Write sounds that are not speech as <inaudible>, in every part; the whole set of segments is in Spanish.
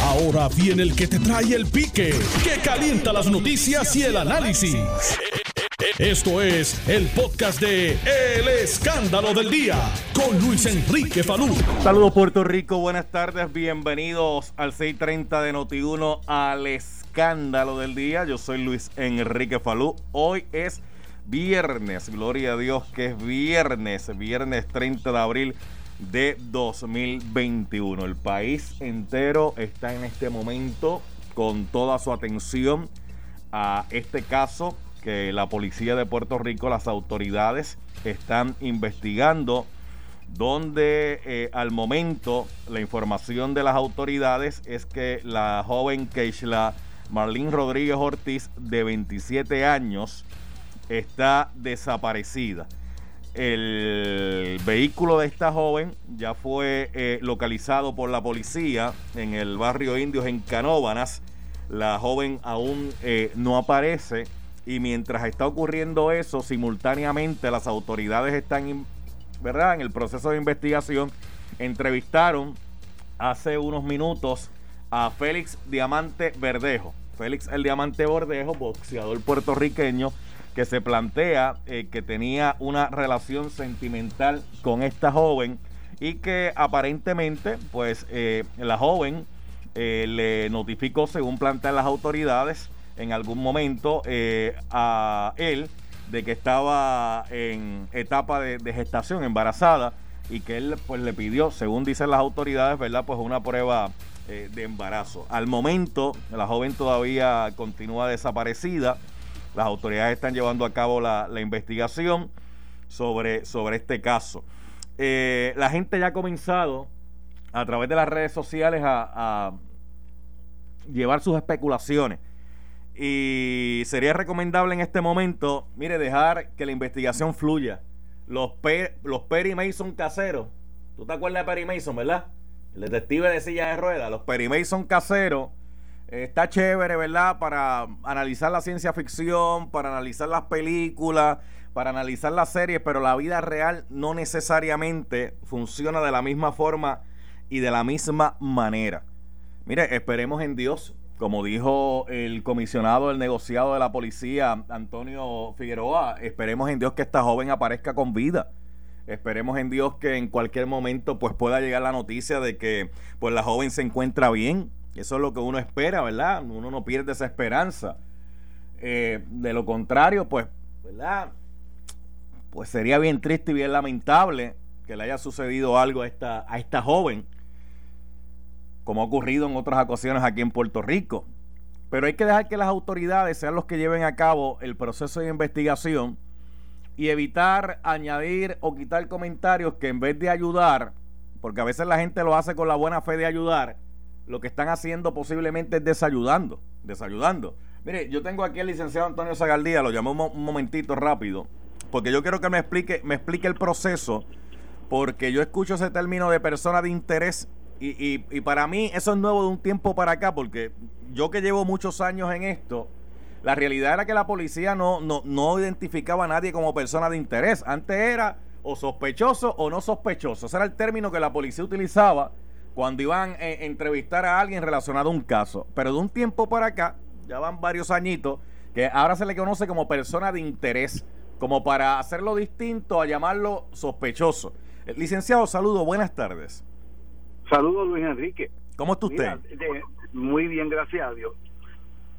Ahora viene el que te trae el pique, que calienta las noticias y el análisis. Esto es el podcast de El Escándalo del Día con Luis Enrique Falú. Saludos Puerto Rico, buenas tardes, bienvenidos al 630 de Noti1 al Escándalo del Día. Yo soy Luis Enrique Falú. Hoy es viernes, gloria a Dios que es viernes, viernes 30 de abril de 2021. El país entero está en este momento con toda su atención a este caso que la policía de Puerto Rico, las autoridades están investigando, donde eh, al momento la información de las autoridades es que la joven Keishla Marlene Rodríguez Ortiz, de 27 años, está desaparecida. El vehículo de esta joven ya fue eh, localizado por la policía en el barrio Indios en Canóbanas. La joven aún eh, no aparece y mientras está ocurriendo eso, simultáneamente las autoridades están, ¿verdad? En el proceso de investigación. Entrevistaron hace unos minutos a Félix Diamante Verdejo. Félix el Diamante Verdejo, boxeador puertorriqueño, que se plantea eh, que tenía una relación sentimental con esta joven y que aparentemente, pues, eh, la joven eh, le notificó, según plantean las autoridades, en algún momento a él de que estaba en etapa de, gestación, embarazada, y que él pues le pidió, según dicen las autoridades, ¿verdad? Pues una prueba de embarazo. Al momento, la joven todavía continúa desaparecida. Las autoridades están llevando a cabo la, investigación sobre, sobre este caso. Eh, la gente ya ha comenzado a través de las redes sociales a llevar sus especulaciones y sería recomendable en este momento, mire, dejar que la investigación fluya. Los, los Perry Mason caseros, ¿tú te acuerdas de Perry Mason, verdad? El detective de silla de ruedas, los Perry Mason caseros, está chévere, ¿verdad? Para analizar la ciencia ficción, para analizar las películas, para analizar las series, pero la vida real no necesariamente funciona de la misma forma y de la misma manera. Mire, esperemos en Dios como dijo el comisionado del negociado de la policía, Antonio Figueroa, esperemos en Dios que esta joven aparezca con vida. Esperemos en Dios que en cualquier momento pues pueda llegar la noticia de que pues la joven se encuentra bien. Eso es lo que uno espera, ¿verdad? Uno no pierde esa esperanza. Eh, de lo contrario, pues, ¿verdad? Pues sería bien triste y bien lamentable que le haya sucedido algo a esta, a esta joven como ha ocurrido en otras ocasiones aquí en Puerto Rico. Pero hay que dejar que las autoridades sean los que lleven a cabo el proceso de investigación y evitar añadir o quitar comentarios que en vez de ayudar, porque a veces la gente lo hace con la buena fe de ayudar, lo que están haciendo posiblemente es desayudando, desayudando. Mire, yo tengo aquí al licenciado Antonio Zagaldía, lo llamo un, momentito rápido, porque yo quiero que me explique, me explique el proceso, porque yo escucho ese término de persona de interés y, y, para mí eso es nuevo de un tiempo para acá, porque yo que llevo muchos años en esto, la realidad era que la policía no, no, no identificaba a nadie como persona de interés. Antes era o sospechoso o no sospechoso. Ese era el término que la policía utilizaba cuando iban a entrevistar a alguien relacionado a un caso. Pero de un tiempo para acá, ya van varios añitos, que ahora se le conoce como persona de interés, como para hacerlo distinto a llamarlo sospechoso. Licenciado, saludo, buenas tardes. Saludos, Luis Enrique. ¿Cómo está usted? muy bien, gracias a Dios.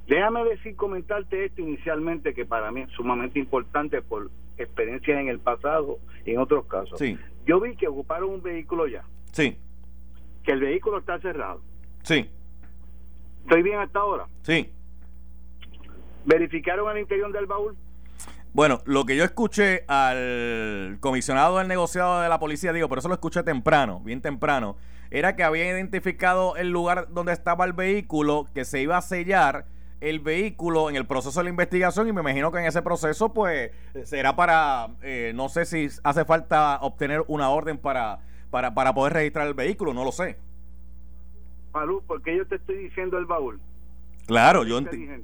Déjame decir, comentarte esto inicialmente, que para mí es sumamente importante por experiencias en el pasado y en otros casos. Sí. Yo vi que ocuparon un vehículo ya. Sí. Que el vehículo está cerrado. Sí. ¿Estoy bien hasta ahora? Sí. ¿Verificaron el interior del baúl? Bueno, lo que yo escuché al comisionado del negociado de la policía, digo, por eso lo escuché temprano, bien temprano, era que había identificado el lugar donde estaba el vehículo, que se iba a sellar el vehículo en el proceso de la investigación y me imagino que en ese proceso pues será para, eh, no sé si hace falta obtener una orden para, para, para poder registrar el vehículo, no lo sé. Malú, ¿por qué yo te estoy diciendo el baúl? Claro, yo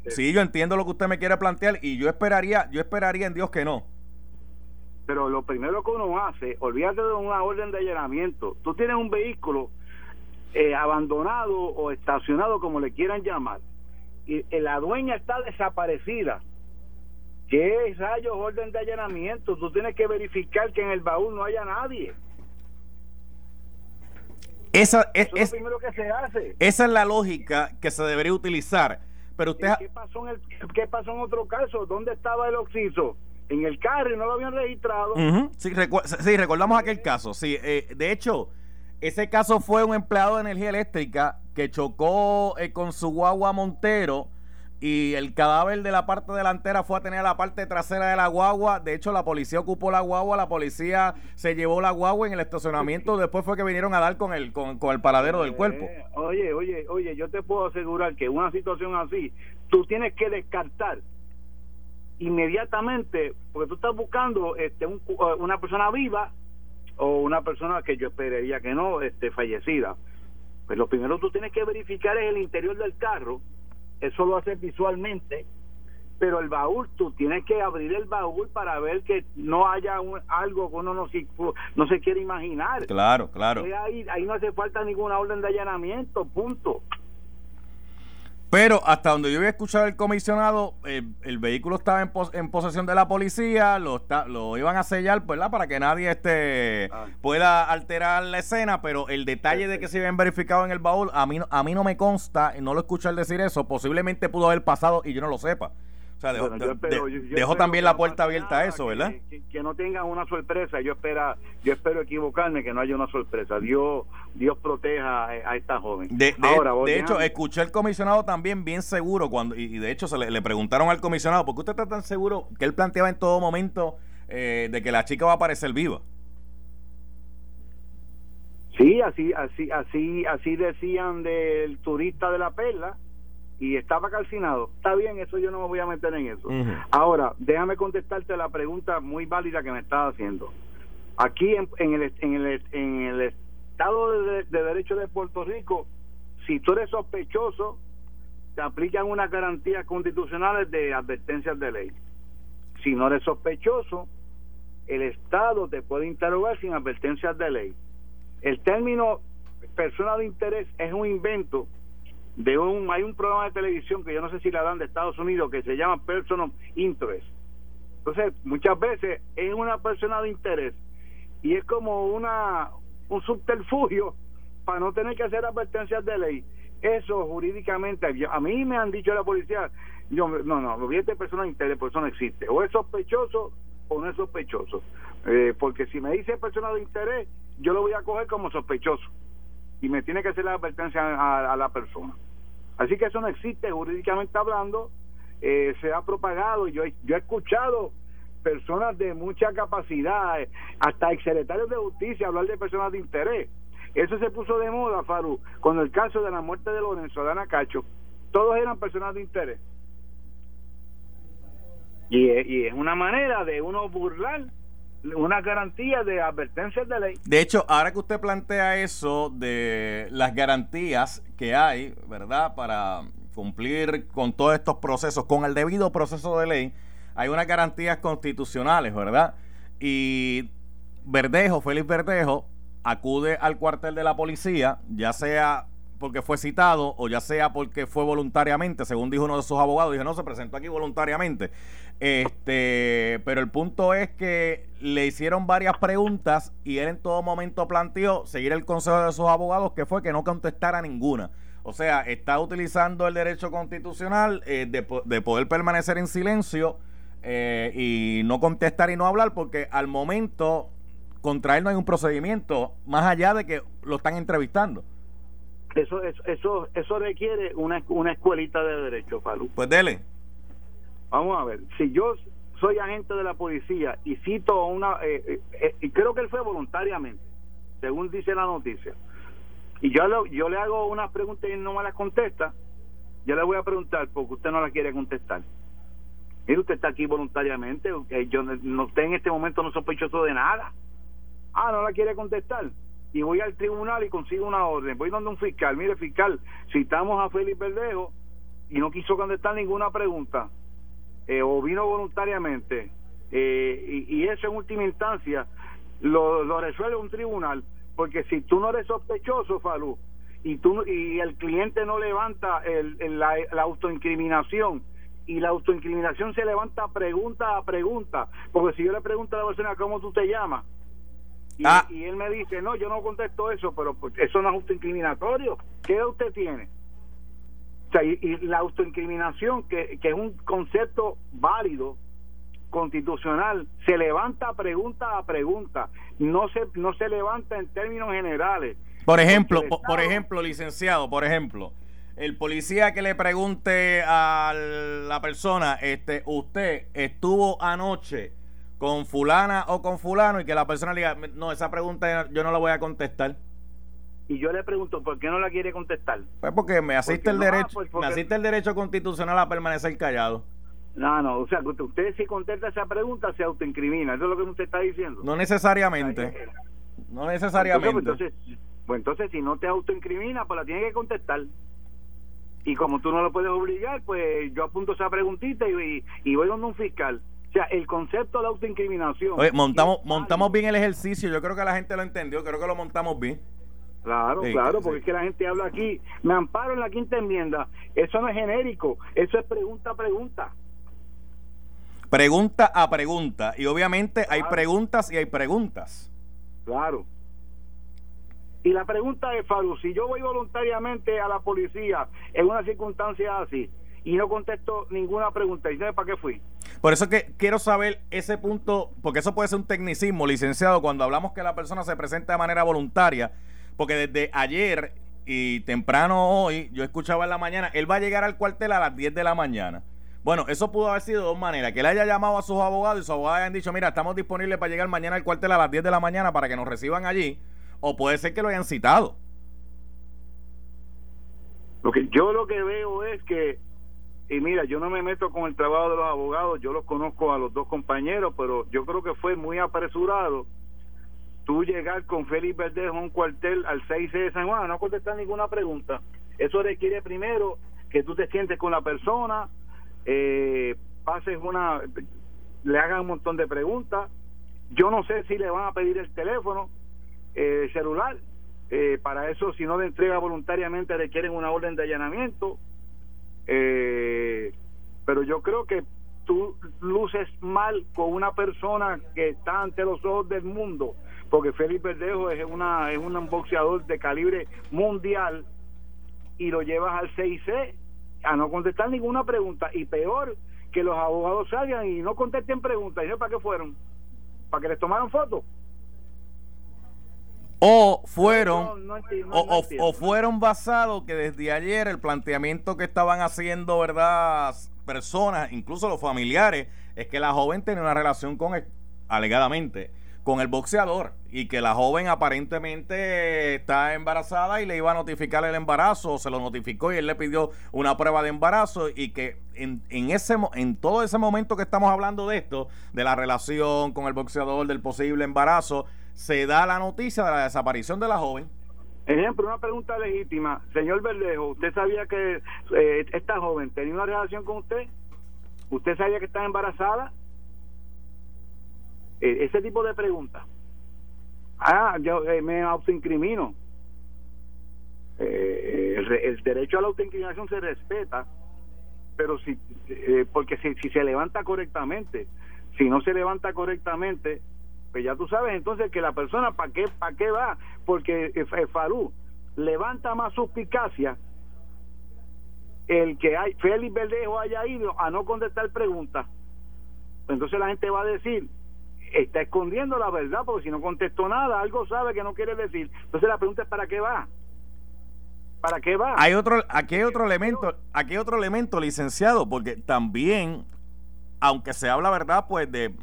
sí, yo entiendo lo que usted me quiere plantear y yo esperaría, yo esperaría en Dios que no. Pero lo primero que uno hace, olvídate de una orden de allanamiento. Tú tienes un vehículo eh, abandonado o estacionado, como le quieran llamar. Y eh, la dueña está desaparecida. ¿Qué rayos orden de allanamiento? Tú tienes que verificar que en el baúl no haya nadie. Esa es, lo primero que se hace. Esa es la lógica que se debería utilizar. Pero usted... ¿Qué pasó en, el, ¿Qué pasó en otro caso? ¿Dónde estaba el oxiso? En el carro y no lo habían registrado. sí, recordamos aquel caso. Sí, eh, de hecho, ese caso fue un empleado de energía eléctrica que chocó eh, con su guagua Montero y el cadáver de la parte delantera fue a tener la parte trasera de la guagua. De hecho, la policía ocupó la guagua, la policía se llevó la guagua en el estacionamiento. Después fue que vinieron a dar con el, con, el paradero del cuerpo. Eh, oye, oye, oye, yo te puedo asegurar que una situación así, tú tienes que descartar inmediatamente, porque tú estás buscando este, uh, una persona viva o una persona que yo esperaría que no, este, fallecida. Pues lo primero que tú tienes que verificar es el interior del carro eso lo hace visualmente, pero el baúl, tú tienes que abrir el baúl para ver que no haya algo que uno no se, no se quiere imaginar. Claro, claro. Ahí, ahí no hace falta ninguna orden de allanamiento, punto. Pero hasta donde yo había escuchado el comisionado, el, vehículo estaba en, en, posesión de la policía, lo, lo iban a sellar, ¿verdad? Para que nadie este, ah. pueda alterar la escena, pero el detalle de que se habían verificado en el baúl, a mí, a mí no me consta, no lo escuché al decir eso, posiblemente pudo haber pasado y yo no lo sepa. O sea, dejó, también la puerta abierta a eso, ¿verdad? Que, no tengan una sorpresa. Yo espera, yo espero equivocarme, que no haya una sorpresa. Dios, Dios proteja a, esta joven. De, Ahora, de hecho, escuché al comisionado también bien seguro cuando y, de hecho se le, preguntaron al comisionado, ¿por qué usted está tan seguro que él planteaba en todo momento eh, de que la chica va a aparecer viva? Sí, así, así, así, así decían del turista de la perla y estaba calcinado, está bien, eso yo no me voy a meter en eso. Ahora, déjame contestarte la pregunta muy válida que me estás haciendo. Aquí en, el, en, el, en el Estado de, Derecho de Puerto Rico, si tú eres sospechoso, te aplican unas garantías constitucionales de advertencias de ley. Si no eres sospechoso, el Estado te puede interrogar sin advertencias de ley. El término persona de interés es un invento de un hay un programa de televisión que yo no sé si la dan de Estados Unidos que se llama Person of Interest. Entonces, muchas veces es una persona de interés y es como una un subterfugio para no tener que hacer advertencias de ley. Eso jurídicamente, a mí me han dicho la policía, yo no, no, lo de persona de interés, por eso no existe. O es sospechoso o no es sospechoso. Eh, porque si me dice persona de interés, yo lo voy a coger como sospechoso y me tiene que hacer la advertencia a la persona. Así que eso no existe jurídicamente hablando, eh, se ha propagado, yo, yo he escuchado personas de mucha capacidad, hasta exsecretarios de justicia hablar de personas de interés. Eso se puso de moda, Faru, con el caso de la muerte de Lorenzo Dana Cacho. Todos eran personas de interés. Y es una manera de uno burlar una garantía de advertencias de ley. De hecho, ahora que usted plantea eso de las garantías que hay, ¿verdad? Para cumplir con todos estos procesos, con el debido proceso de ley, hay unas garantías constitucionales, ¿verdad? Y Verdejo, Félix Verdejo, acude al cuartel de la policía, ya sea porque fue citado o ya sea porque fue voluntariamente, según dijo uno de sus abogados, dijo, no, se presentó aquí voluntariamente. Este, pero el punto es que le hicieron varias preguntas y él en todo momento planteó seguir el consejo de sus abogados, que fue que no contestara ninguna. O sea, está utilizando el derecho constitucional eh, de, poder permanecer en silencio eh, y no contestar y no hablar, porque al momento contra él no hay un procedimiento, más allá de que lo están entrevistando. Eso, eso, eso, eso requiere una, una escuelita de derecho, Falú. Pues dele. Vamos a ver, si yo soy agente de la policía y cito una, eh, eh, eh, y creo que él fue voluntariamente, según dice la noticia, y yo, yo le hago unas preguntas y no me las contesta, yo le voy a preguntar porque usted no la quiere contestar. Mire, usted está aquí voluntariamente, yo no, usted en este momento no sospechoso de nada. Ah, no la quiere contestar y voy al tribunal y consigo una orden. Voy donde un fiscal, mire fiscal, citamos a Félix Verdejo y no quiso contestar ninguna pregunta, eh, o vino voluntariamente, eh, y, eso en última instancia lo, resuelve un tribunal, porque si tú no eres sospechoso, Falú, y tú y el cliente no levanta el, la, autoincriminación y la autoincriminación se levanta pregunta a pregunta porque si yo le pregunto a la persona cómo tú te llamas y, ah. y él me dice no yo no contesto eso pero pues, eso no es autoincriminatorio ¿qué usted tiene? O sea, y, la autoincriminación que, que es un concepto válido constitucional se levanta pregunta a pregunta no se no se levanta en términos generales por ejemplo, por, ejemplo, licenciado, por ejemplo, el policía que le pregunte a la persona, este, usted estuvo anoche con fulana o con fulano y que la persona le diga, no, esa pregunta yo no la voy a contestar. Y yo le pregunto, ¿por qué no la quiere contestar? Pues porque me asiste el derecho, pues me asiste el derecho constitucional a permanecer callado. No, no, o sea, usted si contesta esa pregunta se autoincrimina, eso es lo que usted está diciendo. No necesariamente. No necesariamente. entonces pues entonces, si no te autoincrimina, pues la tienes que contestar. Y como tú no lo puedes obligar, pues yo apunto esa preguntita y, y voy donde un fiscal. O sea, el concepto de autoincriminación. Oye, montamos, montamos bien el ejercicio. Yo creo que la gente lo entendió. Creo que lo montamos bien. Claro, claro, porque es que la gente habla aquí. Me amparo en la quinta enmienda. Eso no es genérico. Eso es pregunta a pregunta. Pregunta a pregunta. Y obviamente hay preguntas y hay preguntas. Claro. Y la pregunta es, Faru, si yo voy voluntariamente a la policía en una circunstancia así y no contesto ninguna pregunta, ¿y sabes para qué fui? Por eso que quiero saber ese punto, porque eso puede ser un tecnicismo, licenciado, cuando hablamos que la persona se presenta de manera voluntaria, porque desde ayer y temprano hoy, yo escuchaba en la mañana, él va a llegar al cuartel a las 10 de la mañana. Bueno, eso pudo haber sido de dos maneras. Que él haya llamado a sus abogados y sus abogados hayan dicho, mira, estamos disponibles para llegar mañana al cuartel a las 10 de la mañana para que nos reciban allí o puede ser que lo hayan citado. Lo que yo lo que veo es que y mira, yo no me meto con el trabajo de los abogados, yo los conozco a los dos compañeros, pero yo creo que fue muy apresurado tú llegar con Félix Verdejo a un cuartel al 6 de San Juan, no contestar ninguna pregunta. Eso requiere primero que tú te sientes con la persona, eh, pases una, le hagan un montón de preguntas. Yo no sé si le van a pedir el teléfono, eh, celular. Eh, para eso, si no le entrega voluntariamente, requieren una orden de allanamiento. Eh, pero yo creo que tú luces mal con una persona que está ante los ojos del mundo, porque Félix Verdejo es, una, es un boxeador de calibre mundial y lo llevas al CIC a no contestar ninguna pregunta y peor que los abogados salgan y no contesten preguntas. ¿Y para qué fueron? ¿Para que les tomaran fotos? O fueron, o, fueron basados que desde ayer el planteamiento que estaban haciendo, ¿verdad? Personas, incluso los familiares, es que la joven tenía una relación con, el, alegadamente, con el boxeador y que la joven aparentemente está embarazada y le iba a notificar el embarazo, se lo notificó y él le pidió una prueba de embarazo y que en, en, ese, en todo ese momento que estamos hablando de esto, de la relación con el boxeador, del posible embarazo, se da la noticia de la desaparición de la joven. Ejemplo, una pregunta legítima. Señor Verdejo, ¿usted sabía que eh, esta joven tenía una relación con usted? ¿Usted sabía que estaba embarazada? Eh, ese tipo de preguntas. Ah, yo eh, me autoincrimino. El, el, derecho a la autoincriminación se respeta, pero si, porque si, si se levanta correctamente, si no se levanta correctamente, pues ya tú sabes entonces que la persona para qué para qué va porque eh, Farú levanta más suspicacia el que hay Félix Verdejo haya ido a no contestar preguntas. Entonces la gente va a decir está escondiendo la verdad porque si no contestó nada algo sabe que no quiere decir. Entonces la pregunta es para qué va para qué va hay otro aquí hay otro elemento aquí hay otro elemento licenciado porque también aunque se habla verdad pues de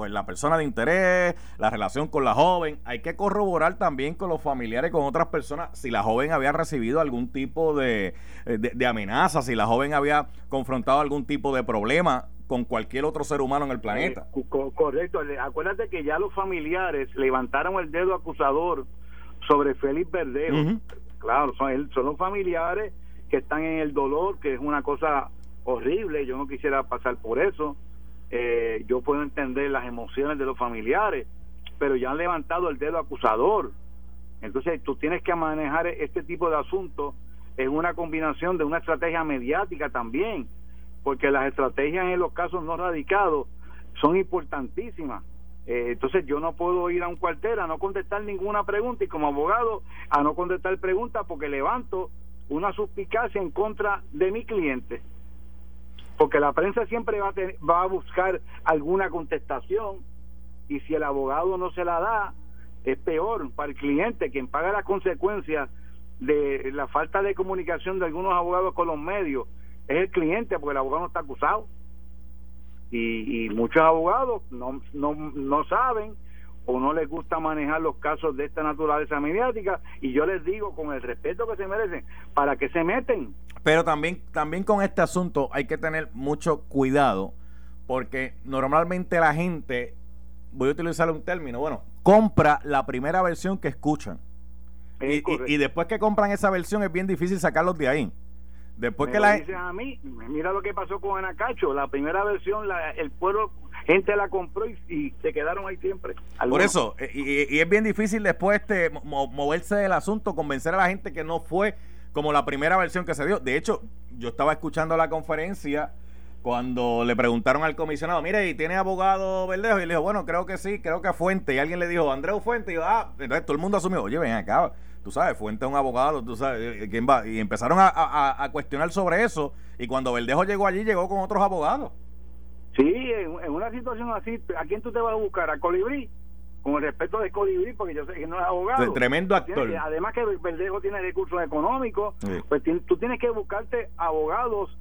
pues la persona de interés, la relación con la joven. Hay que corroborar también con los familiares, con otras personas, si la joven había recibido algún tipo de, eh, de, amenaza, si la joven había confrontado algún tipo de problema con cualquier otro ser humano en el planeta. Eh, correcto. Acuérdate que ya los familiares levantaron el dedo acusador sobre Félix Verdejo. Claro, son, son los familiares que están en el dolor, que es una cosa horrible. Yo no quisiera pasar por eso eh, yo puedo entender las emociones de los familiares, pero ya han levantado el dedo acusador. Entonces tú tienes que manejar este tipo de asuntos en una combinación de una estrategia mediática también, porque las estrategias en los casos no radicados son importantísimas. Eh, entonces yo no puedo ir a un cuartel a no contestar ninguna pregunta y como abogado a no contestar preguntas porque levanto una suspicacia en contra de mi cliente. Porque la prensa siempre va a, va a buscar alguna contestación y si el abogado no se la da, es peor para el cliente, quien paga las consecuencias de la falta de comunicación de algunos abogados con los medios, es el cliente, porque el abogado no está acusado. Y, muchos abogados no, no, no saben o no les gusta manejar los casos de esta naturaleza mediática y yo les digo con el respeto que se merecen para que se meten pero también también con este asunto hay que tener mucho cuidado porque normalmente la gente voy a utilizar un término bueno compra la primera versión que escuchan. Y, después que compran esa versión es bien difícil sacarlos de ahí. Después que la a mí, mira lo que pasó con Anacacho, la primera versión la, el pueblo gente la compró y, se quedaron ahí siempre. Por eso, eh, y, es bien difícil después este, moverse del asunto, convencer a la gente que no fue como la primera versión que se dio. De hecho, yo estaba escuchando la conferencia cuando le preguntaron al comisionado, mire, ¿y tiene abogado Verdejo? Y le dijo, bueno, creo que sí, creo que Fuente. Y alguien le dijo, Andreu Fuente. Y yo, ah, entonces todo el mundo asumió, oye, ven acá, tú sabes, Fuente es un abogado, tú sabes, eh, ¿quién va? Y empezaron a, cuestionar sobre eso. Y cuando Verdejo llegó allí, llegó con otros abogados. Sí, en, una situación así, ¿a quién tú te vas a buscar? ¿A Colibrí? Con el respeto de Colibrí, porque yo sé que no es abogado. Tremendo actor. además que Verdejo tiene recursos económicos, pues tú tienes que buscarte abogados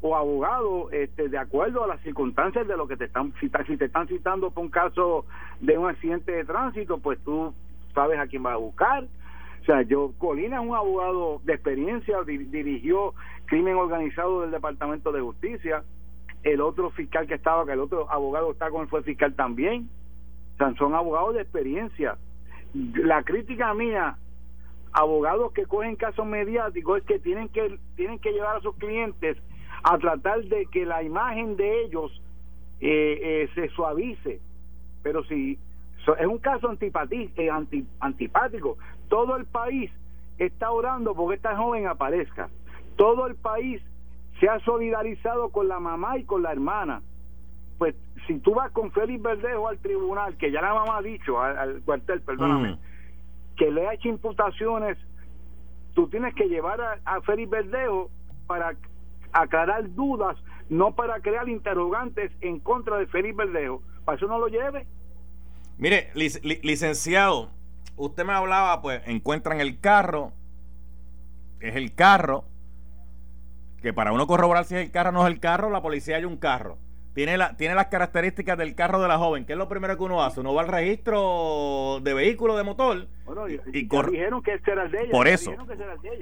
o abogado este, de acuerdo a las circunstancias de lo que te están citando. Si te están citando por un caso de un accidente de tránsito, pues tú sabes a quién vas a buscar. O sea, yo, Colina es un abogado de experiencia, dirigió crimen organizado del Departamento de Justicia. El otro fiscal que estaba, que el otro abogado está con él fue fiscal también. Son abogados de experiencia. La crítica mía abogados que cogen casos mediáticos es que tienen que tienen que llevar a sus clientes a tratar de que la imagen de ellos eh, eh, se suavice. Pero si es un caso antipatí, eh, antipático, todo el país está orando porque esta joven aparezca. Todo el país se ha solidarizado con la mamá y con la hermana. Pues si tú vas con Félix Verdejo al tribunal, que ya la mamá ha dicho, al, cuartel, perdóname, mm. que le ha hecho imputaciones, tú tienes que llevar a, a Félix Verdejo para aclarar dudas, no para crear interrogantes en contra de Felipe Verdejo. Para eso no lo lleve. Mire, licenciado, usted me hablaba, pues encuentran el carro, es el carro, que para uno corroborar si es el carro o no es el carro, la policía hay un carro tiene, la, tiene las características del carro de la joven. ¿Qué es lo primero que uno hace? Uno va al registro de vehículo de motor. Bueno, y, dijeron que este era el de ella. Por eso.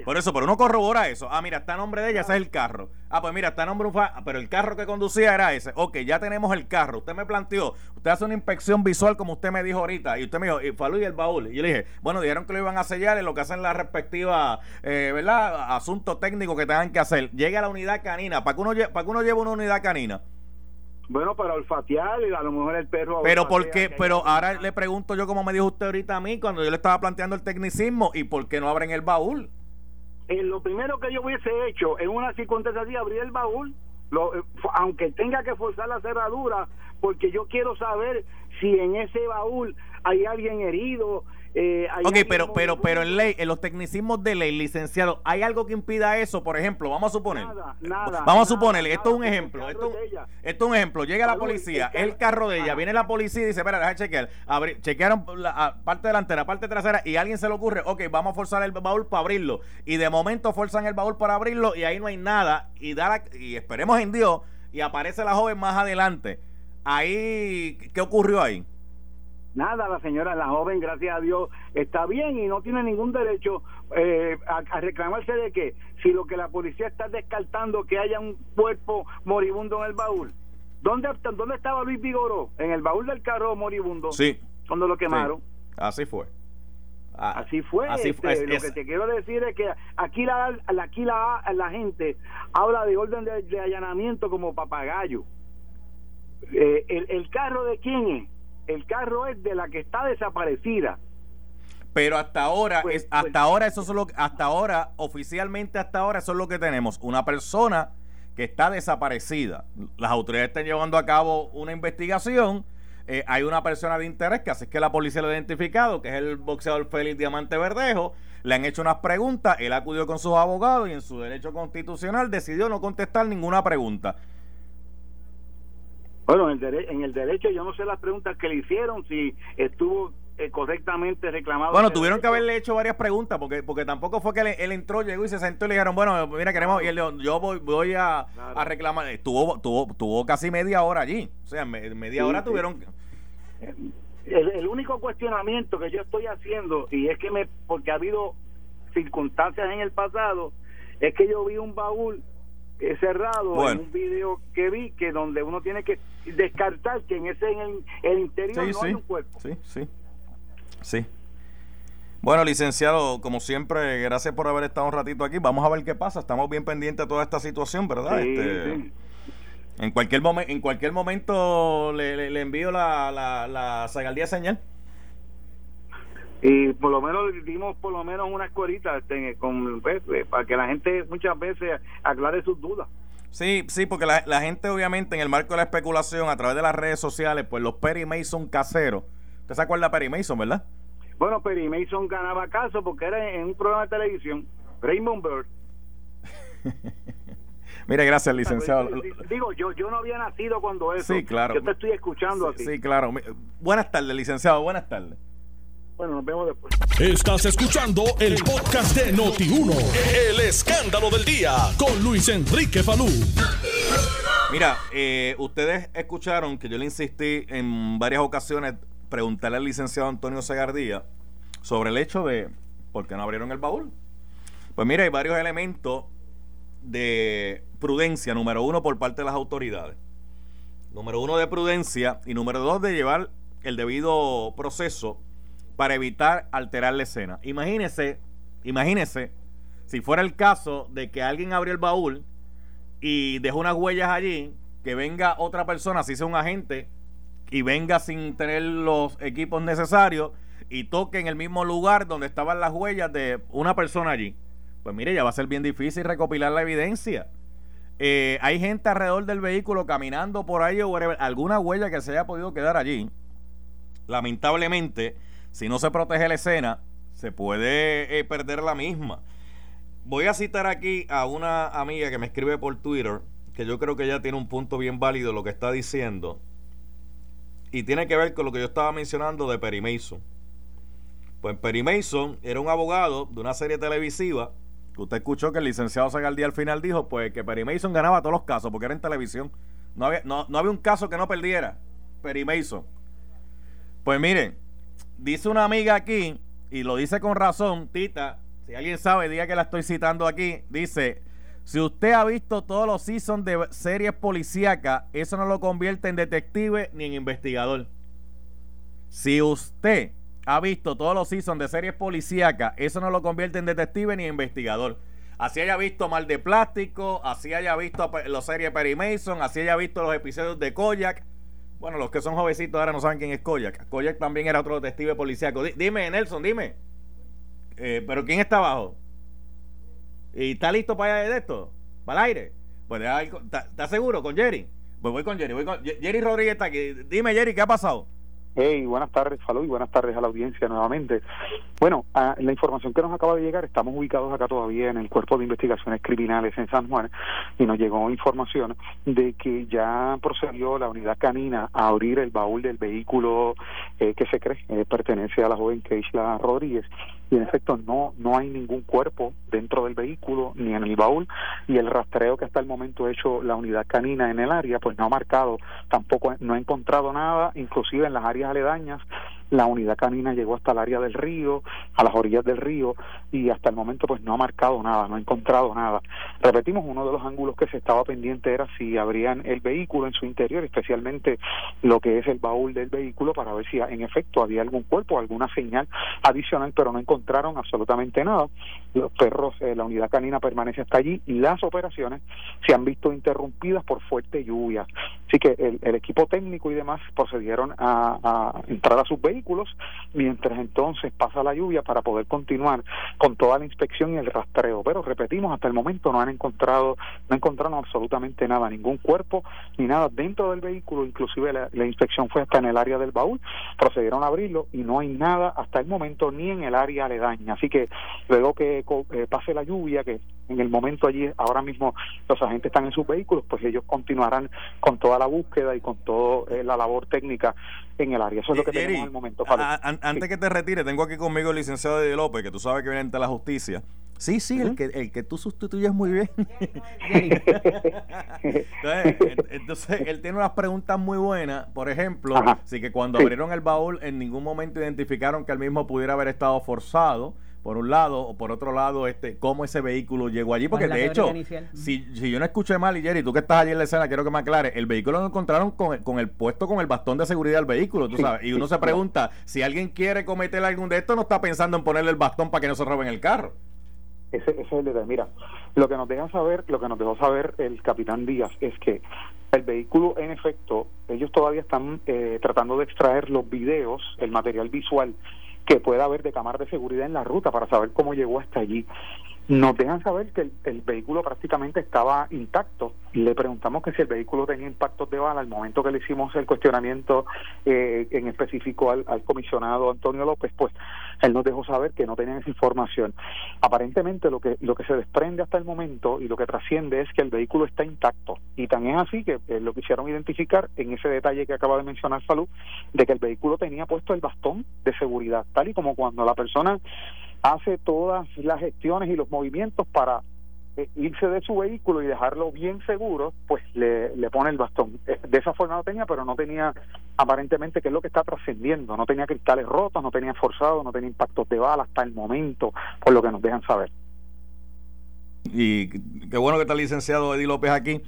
Por eso, pero uno corrobora eso. Ah, mira, está a nombre de ella, ese es el carro. Ah, pues mira, está a nombre de un... Pero el carro que conducía era ese. Ok, ya tenemos el carro. Usted me planteó, usted hace una inspección visual como usted me dijo ahorita. Y usted me dijo, y Falú y el baúl. Y yo le dije, bueno, dijeron que lo iban a sellar en lo que hacen la respectiva, eh, ¿verdad? Asunto técnico que tengan que hacer. Llega a la unidad canina. ¿Para que uno, para que uno lleve una unidad canina? Bueno, para olfatear y a lo mejor el perro. Pero porque, pero ahora le pregunto yo como me dijo usted ahorita a mí cuando yo le estaba planteando el tecnicismo y por qué no abren el baúl. Eh, lo primero que yo hubiese hecho en una circunstancia así abrir el baúl, lo, eh, aunque tenga que forzar la cerradura, porque yo quiero saber si en ese baúl hay alguien herido, eh, ok, pero, pero, pero en ley, en los tecnicismos de ley, licenciado, ¿hay algo que impida eso? Por ejemplo, vamos a suponer. vamos a suponer, esto es un ejemplo. Esto, es un ejemplo. Llega la policía, es el carro de ella, viene la policía y dice, espera, deja chequear. chequearon la parte delantera, parte trasera, y a alguien se le ocurre, ok, vamos a forzar el baúl para abrirlo. Y de momento forzan el baúl para abrirlo y ahí no hay nada. Y, da y esperemos en Dios, y aparece la joven más adelante. Ahí, ¿qué ocurrió ahí? Nada, la señora, la joven, gracias a Dios, está bien y no tiene ningún derecho eh, a, reclamarse de que si lo que la policía está descartando que haya un cuerpo moribundo en el baúl. ¿Dónde, dónde estaba Luis Vigoró? En el baúl del carro moribundo. Sí. Cuando lo quemaron. Así fue. Ah, así fue. Así este, lo que te quiero decir es que aquí la, aquí la, la gente habla de orden de, allanamiento como papagayo. Eh, el, ¿El carro de quién es? El carro es de la que está desaparecida. Pero hasta ahora, pues, es, hasta pues, ahora eso es lo hasta ahora, oficialmente hasta ahora, eso es lo que tenemos. Una persona que está desaparecida. Las autoridades están llevando a cabo una investigación. Eh, hay una persona de interés que así es que la policía lo ha identificado, que es el boxeador Félix Diamante Verdejo. Le han hecho unas preguntas, él acudió con sus abogados y en su derecho constitucional decidió no contestar ninguna pregunta. Bueno, en el, en el derecho yo no sé las preguntas que le hicieron, si estuvo eh, correctamente reclamado. Bueno, tuvieron que haberle hecho varias preguntas porque porque tampoco fue que él, entró, llegó y se sentó y le dijeron, bueno, mira, queremos, y él dijo, yo voy, voy a, reclamar. Estuvo, tuvo, tuvo casi media hora allí. O sea, media hora tuvieron... El, el, único cuestionamiento que yo estoy haciendo, y es que me, porque ha habido circunstancias en el pasado, es que yo vi un baúl cerrado en un video que vi que donde uno tiene que descartar que en ese en el, interior no hay un cuerpo. Sí, sí. Sí. Bueno, licenciado, como siempre, gracias por haber estado un ratito aquí. Vamos a ver qué pasa. Estamos bien pendientes de toda esta situación, ¿verdad? este, En cualquier, momento en cualquier momento le, envío la, la, la señal. Y por lo menos dimos por lo menos una escuelita este, con, pues, eh, para que la gente muchas veces aclare sus dudas. Sí, sí, porque la, la, gente obviamente en el marco de la especulación a través de las redes sociales, pues los Perry Mason caseros ¿Usted se acuerda de Perry Mason, verdad? Bueno, Perry Mason ganaba caso porque era en un programa de televisión, Raymond Bird. <laughs> Mire, gracias, licenciado. Digo, yo, yo no había nacido cuando eso. Sí, claro. Yo te estoy escuchando sí, Sí, claro. Buenas tardes, licenciado. Buenas tardes. Bueno, nos vemos después. Estás escuchando el podcast de Noti1. El escándalo del día con Luis Enrique Falú. Mira, eh, ustedes escucharon que yo le insistí en varias ocasiones preguntarle al licenciado Antonio Segardía sobre el hecho de por qué no abrieron el baúl. Pues mira, hay varios elementos de prudencia, número uno, por parte de las autoridades. Número uno de prudencia y número dos de llevar el debido proceso para evitar alterar la escena. Imagínese, imagínese si fuera el caso de que alguien abrió el baúl y dejó unas huellas allí, que venga otra persona, si sea un agente, y venga sin tener los equipos necesarios y toque en el mismo lugar donde estaban las huellas de una persona allí. Pues mire, ya va a ser bien difícil recopilar la evidencia. Eh, hay gente alrededor del vehículo caminando por ahí o alguna huella que se haya podido quedar allí. Lamentablemente, si no se protege la escena, se puede eh, perder la misma. Voy a citar aquí a una amiga que me escribe por Twitter, que yo creo que ella tiene un punto bien válido lo que está diciendo. Y tiene que ver con lo que yo estaba mencionando de Perry Mason. Pues Perry Mason era un abogado de una serie televisiva. Que usted escuchó que el licenciado Sagaldía al final dijo pues que Perry Mason ganaba todos los casos porque era en televisión. No había, no, había un caso que no perdiera. Perry Mason. Pues miren, dice una amiga aquí, y lo dice con razón, Tita, si alguien sabe, diga que la estoy citando aquí, dice, si usted ha visto todos los seasons de series policíacas, eso no lo convierte en detective ni en investigador. Si usted ha visto todos los seasons de series policíacas, eso no lo convierte en detective ni en investigador. Así haya visto Mal de Plástico, así haya visto los series Perry Mason, así haya visto los episodios de Koyak. Bueno, los que son jovencitos ahora no saben quién es Koyak. Koyak también era otro detective policíaco. dime, Nelson, dime. Eh, ¿Pero quién está abajo? ¿Y está listo para allá de esto? ¿Para el aire? Pues ¿está seguro con Jerry? Pues voy con Jerry. Jerry Rodríguez está aquí. Dime, Jerry, ¿qué ha pasado? Hey, buenas tardes, Falú, y buenas tardes a la audiencia nuevamente. Bueno, ah, la información que nos acaba de llegar, estamos ubicados acá todavía en el Cuerpo de Investigaciones Criminales en San Juan, y nos llegó información de que ya procedió la unidad canina a abrir el baúl del vehículo eh, que se cree eh, pertenece a la joven Keishla Rodríguez y en efecto no no hay ningún cuerpo dentro del vehículo ni en el baúl y el rastreo que hasta el momento ha hecho la unidad canina en el área pues no ha marcado tampoco no ha encontrado nada inclusive en las áreas aledañas la unidad canina llegó hasta el área del río, a las orillas del río, y hasta el momento pues no ha marcado nada, no ha encontrado nada. Repetimos, uno de los ángulos que se estaba pendiente era si abrían el vehículo en su interior, especialmente lo que es el baúl del vehículo, para ver si en efecto había algún cuerpo, alguna señal adicional, pero no encontraron absolutamente nada. Los perros, eh, la unidad canina permanece hasta allí y las operaciones se han visto interrumpidas por fuerte lluvia. Así que el, equipo técnico y demás procedieron a entrar a sus vehículos vehículos, mientras entonces pasa la lluvia para poder continuar con toda la inspección y el rastreo. Pero repetimos, hasta el momento no han encontrado, no encontraron absolutamente nada, ningún cuerpo ni nada dentro del vehículo, inclusive la, inspección fue hasta en el área del baúl, procedieron a abrirlo y no hay nada hasta el momento ni en el área aledaña. Así que luego que eh, pase la lluvia, que en el momento allí ahora mismo los agentes están en sus vehículos, pues ellos continuarán con toda la búsqueda y con toda eh, la labor técnica en el área. Eso es lo que tenemos en el momento. antes que te retire, tengo aquí conmigo el licenciado de López, que tú sabes que viene ante la justicia. Sí, sí, el, que, el que tú sustituyes muy bien. <laughs> entonces, él tiene unas preguntas muy buenas. Por ejemplo, sí que cuando abrieron el baúl, en ningún momento identificaron que el mismo pudiera haber estado forzado por un lado, o por otro lado, este, cómo ese vehículo llegó allí, porque de hecho, si, si yo no escuché mal, y Jerry, tú que estás allí en la escena, quiero que me aclares, el vehículo lo encontraron con, con el puesto con el bastón de seguridad del vehículo, tú sabes, y uno se pregunta, si alguien quiere cometer algún de estos, no está pensando en ponerle el bastón para que no se roben el carro. Ese, ese es el detalle. Mira, lo que nos deja saber, lo que nos dejó saber el capitán Díaz es que el vehículo, en efecto, ellos todavía están eh, tratando de extraer los videos, el material visual que pueda haber de cámara de seguridad en la ruta para saber cómo llegó hasta allí. Nos dejan saber que el, vehículo prácticamente estaba intacto. Le preguntamos que si el vehículo tenía impactos de bala al momento que le hicimos el cuestionamiento eh, en específico al, comisionado Antonio López, pues él nos dejó saber que no tenían esa información. Aparentemente lo que lo que se desprende hasta el momento y lo que trasciende es que el vehículo está intacto y tan es así que eh, lo quisieron identificar en ese detalle que acaba de mencionar Salud de que el vehículo tenía puesto el bastón de seguridad, tal y como cuando la persona hace todas las gestiones y los movimientos para eh, irse de su vehículo y dejarlo bien seguro, pues le, le pone el bastón. Eh, de esa forma lo tenía, pero no tenía aparentemente que es lo que está trascendiendo. No tenía cristales rotos, no tenía forzado, no tenía impactos de bala hasta el momento, por lo que nos dejan saber. Y qué bueno que está el licenciado Eddie López aquí.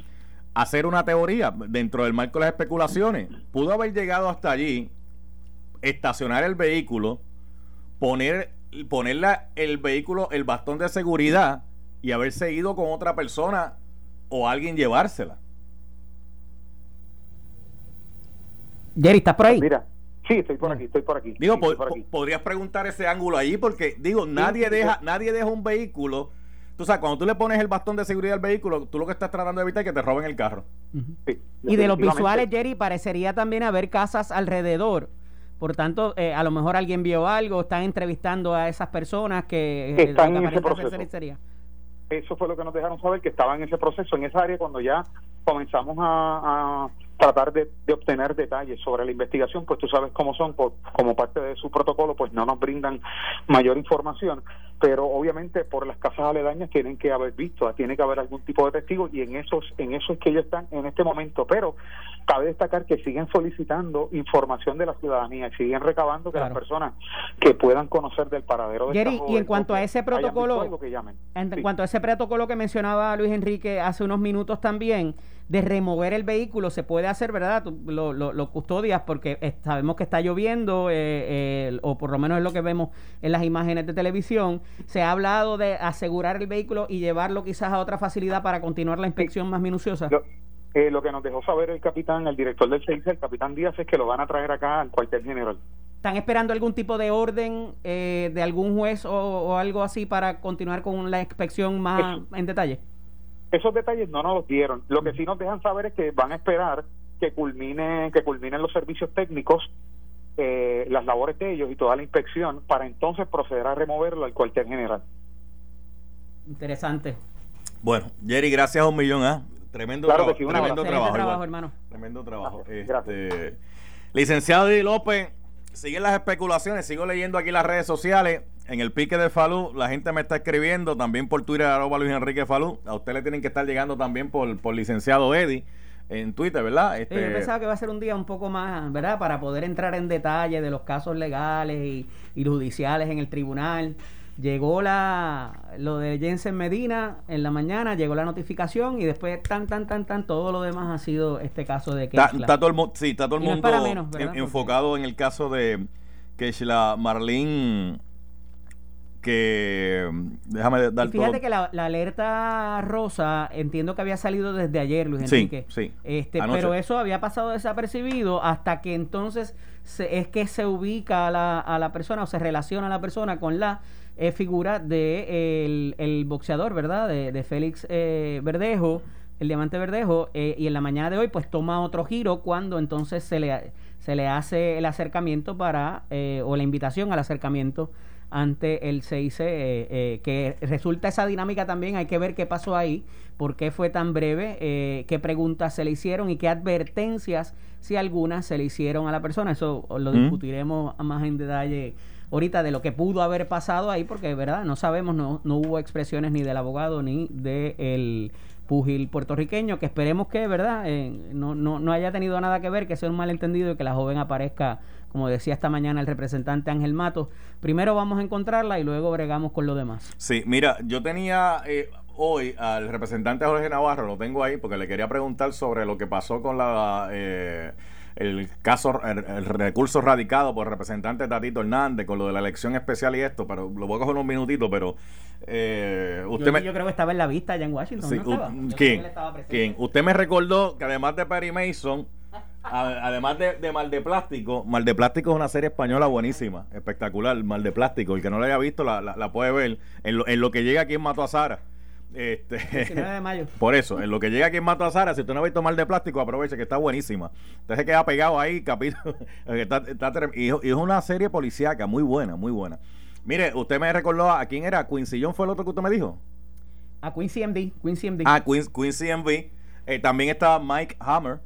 Hacer una teoría dentro del marco de las especulaciones. Pudo haber llegado hasta allí, estacionar el vehículo, poner ponerle el vehículo, el bastón de seguridad y haberse ido con otra persona o alguien llevársela. Jerry, ¿estás por ahí? Mira, sí, estoy por aquí, estoy por aquí. Digo, podrías preguntar ese ángulo ahí porque, digo, nadie deja, nadie deja un vehículo. Tú sabes, cuando tú le pones el bastón de seguridad al vehículo, tú lo que estás tratando de evitar es que te roben el carro. y de los visuales, Jerry, parecería también haber casas alrededor por tanto, eh, a lo mejor alguien vio algo, están entrevistando a esas personas que eh, están en ese proceso. Eso fue lo que nos dejaron saber, que estaban en ese proceso, en esa área, cuando ya comenzamos a, tratar de, obtener detalles sobre la investigación, pues tú sabes cómo son, como parte de su protocolo, pues no nos brindan mayor información, pero obviamente por las casas aledañas tienen que haber visto, tiene que haber algún tipo de testigo y en esos, en eso es que ellos están en este momento, pero cabe destacar que siguen solicitando información de la ciudadanía y siguen recabando que las personas que puedan conocer del paradero de Jerry, y en cuanto a ese protocolo, en cuanto a ese protocolo que mencionaba Luis Enrique hace unos minutos también, de remover el vehículo se puede hacer, ¿verdad? Lo, lo, custodias porque sabemos que está lloviendo, eh, eh, o por lo menos es lo que vemos en las imágenes de televisión. Se ha hablado de asegurar el vehículo y llevarlo quizás a otra facilidad para continuar la inspección más minuciosa. Eh, lo que nos dejó saber el capitán, el director del CIC, el capitán Díaz, es que lo van a traer acá al cuartel general. ¿Están esperando algún tipo de orden eh, de algún juez o, algo así para continuar con la inspección más en detalle? Esos detalles no nos los dieron. Lo que sí nos dejan saber es que van a esperar que culmine que culminen los servicios técnicos, eh, las labores de ellos y toda la inspección para entonces proceder a removerlo al cuartel general. Interesante. Bueno, Jerry, gracias a un millón. ¿ah? Tremendo, tremendo trabajo, hermano. Tremendo trabajo. Este, licenciado Di López, siguen las especulaciones, sigo leyendo aquí las redes sociales. En el pique de Falú, la gente me está escribiendo también por Twitter, arroba Luis Enrique Falú. A usted le tienen que estar llegando también por, por licenciado Eddie en Twitter, ¿verdad? Este... yo pensaba que va a ser un día un poco más, ¿verdad? Para poder entrar en detalle de los casos legales y, y judiciales en el tribunal. Llegó la lo de Jensen Medina en la mañana, llegó la notificación y después tan tan tan tan todo lo demás ha sido este caso de que está, todo el sí, está todo el mundo enfocado en el caso de Keishla Marlene que déjame dar fíjate que la, alerta rosa entiendo que había salido desde ayer Luis Enrique. sí, este pero eso había pasado desapercibido hasta que entonces es que se ubica a la, a la persona o se relaciona a la persona con la eh, figura de el, boxeador verdad de, de Félix eh, Verdejo el diamante Verdejo eh, y en la mañana de hoy pues toma otro giro cuando entonces se le se le hace el acercamiento para o la invitación al acercamiento ante el CIC, eh, eh, que resulta esa dinámica también, hay que ver qué pasó ahí, por qué fue tan breve, eh, qué preguntas se le hicieron y qué advertencias, si algunas, se le hicieron a la persona. Eso lo discutiremos más en detalle ahorita de lo que pudo haber pasado ahí, porque verdad, no sabemos, no, no hubo expresiones ni del abogado ni del pugil puertorriqueño, que esperemos que, ¿verdad?, no, no, no haya tenido nada que ver, que sea un malentendido y que la joven aparezca como decía esta mañana el representante Ángel Matos, primero vamos a encontrarla y luego bregamos con lo demás. Sí, mira, yo tenía eh, hoy al representante Jorge Navarro, lo tengo ahí porque le quería preguntar sobre lo que pasó con la... Eh, el caso, el, recurso radicado por el representante Tatito Hernández con lo de la elección especial y esto, pero lo voy a coger un minutito, pero eh, usted yo, yo, creo que estaba en la vista allá en Washington. Sí, ¿quién? Usted me recordó que además de Perry Mason, además de, de, Mal de Plástico, Mal de Plástico es una serie española buenísima, espectacular. Mal de Plástico, el que no la haya visto la, la, puede ver. En lo, en lo, que llega aquí en Mato a Sara. Este, 19 de mayo. <laughs> Por eso, en lo que llega aquí en Mato a Sara, si usted no ha visto Mal de Plástico, aproveche que está buenísima. Usted se queda pegado ahí, capítulo. <laughs> está, y, es una serie policíaca muy buena, muy buena. Mire, usted me recordó a quién era, Quincy John fue el otro que usted me dijo. A Quincy MD, Quincy MD. Ah, Quincy MD. Eh, también estaba Mike Hammer.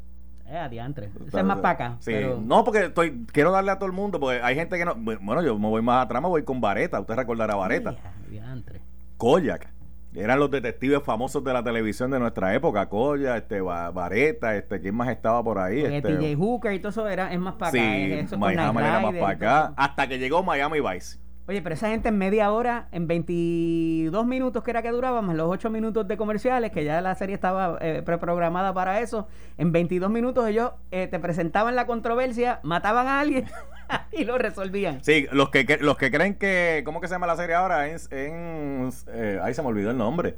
Eh, adiantre. Ese es más acá. Sí. No, porque estoy, quiero darle a todo el mundo, porque hay gente que no. Bueno, yo me voy más atrás, me voy con Vareta. Usted recordará Vareta. Adiantre. Koyak. Eran los detectives famosos de la televisión de nuestra época. Koyak, este, Vareta, este, ¿quién más estaba por ahí? Este, TJ Hooker y todo eso era, es más para acá. Sí, eso Miami era más para acá. Hasta que llegó Miami Vice. Oye, pero esa gente en media hora, en 22 minutos que era que duraba, más los 8 minutos de comerciales, que ya la serie estaba eh, preprogramada para eso, en 22 minutos ellos eh, te presentaban la controversia, mataban a alguien <laughs> <laughs> y lo resolvían. Sí, los que, los que creen que, ¿cómo que se llama la serie ahora? En, en eh, ahí se me olvidó el nombre.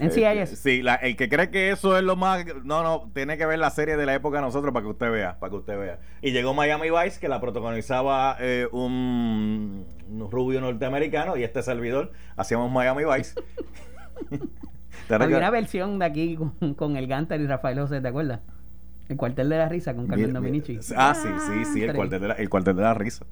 En CIS. sí, el que cree que eso es lo más. No, no, tiene que ver la serie de la época de nosotros para que usted vea. Para que usted vea. Y llegó Miami Vice, que la protagonizaba eh, un, rubio norteamericano y este servidor. Hacíamos Miami Vice. <laughs> <laughs> Había una versión de aquí con, el Ganter y Rafael José, ¿te acuerdas? El cuartel de la risa con Carmen Dominici. Ah, sí, sí, sí, el cuartel, de la, el cuartel de la risa.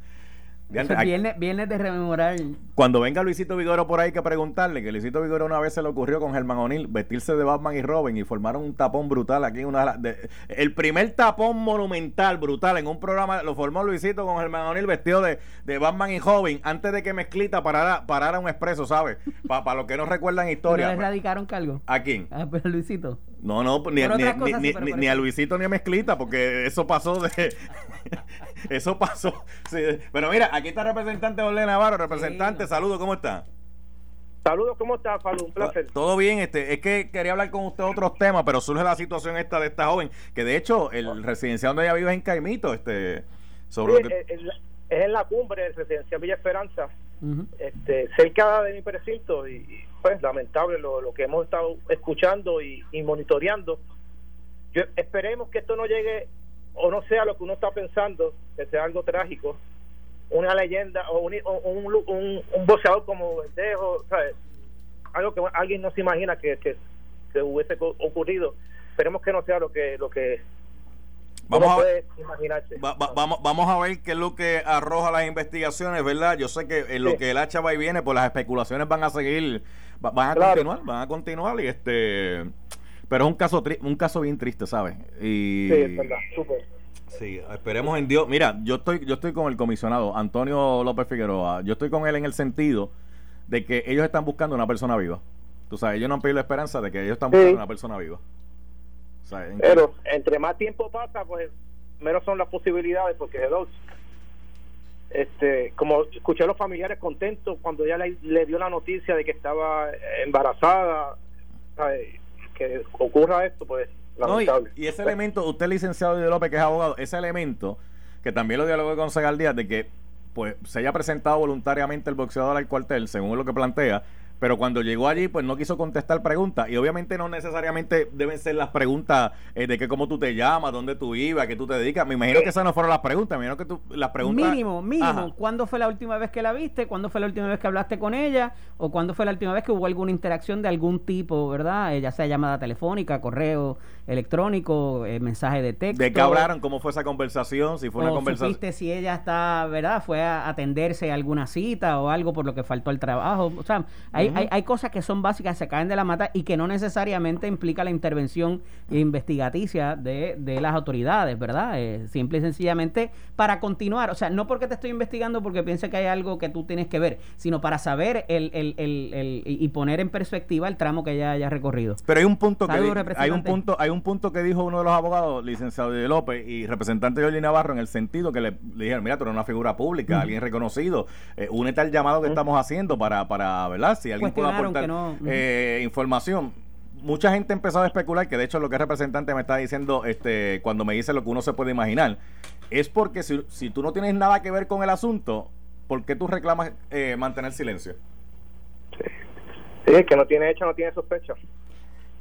Viene, de rememorar. Cuando venga Luisito Vigoro por ahí que preguntarle, que Luisito Vigoro una vez se le ocurrió con Germán O'Neill vestirse de Batman y Robin y formaron un tapón brutal aquí. Una de, el primer tapón monumental, brutal, en un programa lo formó Luisito con Germán O'Neill vestido de, de, Batman y Robin antes de que Mezclita parara, parara un expreso, ¿sabes? Para los que no recuerdan historia. ¿No le radicaron cargo? ¿A quién? A ah, Luisito. No, no, ni, ni, ni, a Luisito ni a Mezclita, porque eso pasó de. <laughs> eso pasó. Pero mira, aquí está el representante Orle Navarro. Representante, saludos, ¿cómo está? Saludos, ¿cómo está, Falú? Un placer. Todo bien, este, es que quería hablar con usted de otros temas, pero surge la situación esta de esta joven, que de hecho el residencial donde ella vive es en Caimito, este, sobre es, en la cumbre del residencial Villa Esperanza, este, cerca de mi precinto, y, pues lamentable lo, lo, que hemos estado escuchando y, monitoreando. Yo, esperemos que esto no llegue o no sea lo que uno está pensando, que sea algo trágico, una leyenda o un, un, un, boxeador como Verdejo, algo que alguien no se imagina que, que, hubiese ocurrido. Esperemos que no sea lo que lo que Vamos a, ver, vamos, vamos a ver qué es lo que arroja las investigaciones, ¿verdad? Yo sé que en lo que el hacha va y viene, pues las especulaciones van a seguir, van a continuar, van a continuar y este pero es un caso un caso bien triste, ¿sabes? Y, sí, es verdad, súper. Sí, esperemos en Dios. Mira, yo estoy yo estoy con el comisionado Antonio López Figueroa. Yo estoy con él en el sentido de que ellos están buscando una persona viva. Tú sabes, ellos no han pedido la esperanza de que ellos están buscando una persona viva. Pero entre más tiempo pasa, pues menos son las posibilidades, porque de dos. Este, como escuché a los familiares contentos cuando ella le, dio la noticia de que estaba embarazada, que ocurra esto, pues y, ese elemento, usted licenciado de López, que es abogado, ese elemento, que también lo dialogó con Segal Díaz, de que pues se haya presentado voluntariamente el boxeador al cuartel, según lo que plantea, pero cuando llegó allí, pues no quiso contestar preguntas. Y obviamente no necesariamente deben ser las preguntas eh, de que cómo tú te llamas, dónde tú ibas, qué tú te dedicas. Me imagino que esas no fueron las preguntas. Me imagino que tú, las preguntas. Mínimo, mínimo. ¿Cuándo fue la última vez que la viste? ¿Cuándo fue la última vez que hablaste con ella? ¿O cuándo fue la última vez que hubo alguna interacción de algún tipo, verdad? Eh, ya sea llamada telefónica, correo electrónico, eh, mensaje de texto. ¿De qué hablaron? ¿Cómo fue esa conversación? Si fue una conversación. Supiste si ella está, ¿verdad? Fue a atenderse a alguna cita o algo por lo que faltó al trabajo. O sea, hay, hay, hay, cosas que son básicas, se caen de la mata y que no necesariamente implica la intervención investigaticia de, de las autoridades, ¿verdad? Eh, simple y sencillamente para continuar. O sea, no porque te estoy investigando porque piense que hay algo que tú tienes que ver, sino para saber el, el, el, y poner en perspectiva el tramo que ella haya recorrido. Pero hay un punto que hay un punto, hay un punto que dijo uno de los abogados, licenciado de López y representante de Jordi Navarro, en el sentido que le, dijeron, mira, tú eres una figura pública, alguien reconocido, eh, únete al llamado que estamos haciendo para, para, ¿verdad? Si alguien puede aportar eh, información mucha gente empezó a especular, que de hecho lo que el representante me está diciendo este, cuando me dice lo que uno se puede imaginar, es porque si, si tú no tienes nada que ver con el asunto, ¿por qué tú reclamas eh, mantener silencio? Sí. sí, es que no tiene hecho, no tiene sospecha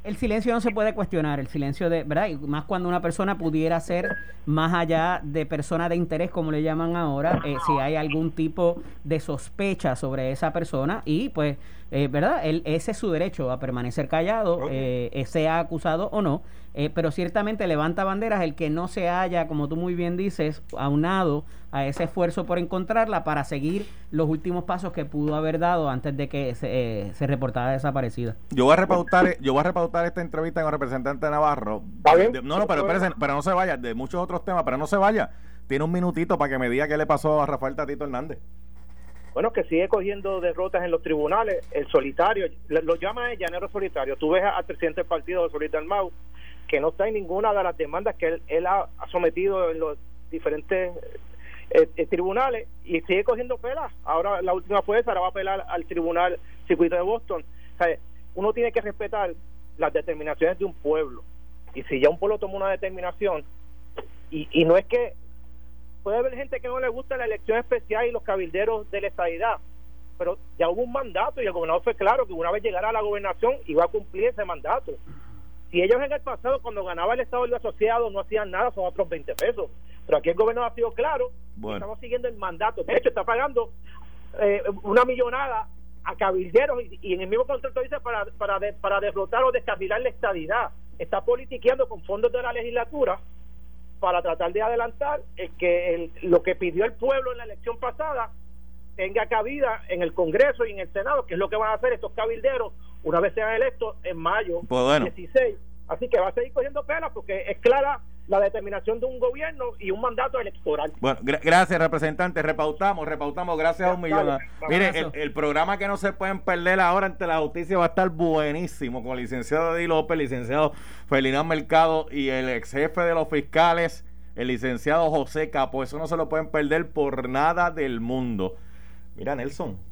el silencio no se puede cuestionar, el silencio de, ¿verdad? Y más cuando una persona pudiera ser más allá de persona de interés, como le llaman ahora, eh, si hay algún tipo de sospecha sobre esa persona y pues, eh, ¿verdad? Él, ese es su derecho a permanecer callado, eh, sea acusado o no. Eh, pero ciertamente levanta banderas el que no se haya, como tú muy bien dices, aunado a ese esfuerzo por encontrarla para seguir los últimos pasos que pudo haber dado antes de que se, eh, se reportara desaparecida. Yo voy a repautar, yo voy a repautar esta entrevista con el representante de Navarro. no, no, pero, pero no se vaya, de muchos otros temas, pero no se vaya. Tiene un minutito para que me diga qué le pasó a Rafael Tatito Hernández. Bueno, que sigue cogiendo derrotas en los tribunales, el solitario, lo llama el llanero solitario. Tú ves al presidente del partido, Solita Mau, que no está en ninguna de las demandas que él, ha, sometido en los diferentes eh, eh, tribunales y sigue cogiendo pelas. Ahora la última fue esa, ahora va a apelar al Tribunal Circuito de Boston. uno tiene que respetar las determinaciones de un pueblo. Y si ya un pueblo toma una determinación, y, y no es que puede haber gente que no le gusta la elección especial y los cabilderos de la estadidad, pero ya hubo un mandato y el gobernador fue claro que una vez llegara a la gobernación iba a cumplir ese mandato. Si ellos en el pasado, cuando ganaba el Estado y asociado, no hacían nada, son otros 20 pesos. Pero aquí el gobierno ha sido claro, estamos siguiendo el mandato. De hecho, está pagando eh, una millonada a cabilderos y, en el mismo contrato dice para, para, para derrotar o descarrilar la estadidad. Está politiqueando con fondos de la legislatura para tratar de adelantar el que lo que pidió el pueblo en la elección pasada tenga cabida en el Congreso y en el Senado, que es lo que van a hacer estos cabilderos una vez sean electos en mayo 16. Pues Así que va a seguir cogiendo pelas porque es clara la determinación de un gobierno y un mandato electoral. Bueno, gracias, representante. Repautamos, repautamos, gracias a un millón. Mire, el, programa que no se pueden perder ahora ante la justicia va a estar buenísimo con el licenciado Eddie López, el licenciado Felina Mercado y el ex jefe de los fiscales, el licenciado José Capo. Eso no se lo pueden perder por nada del mundo. Mira, Nelson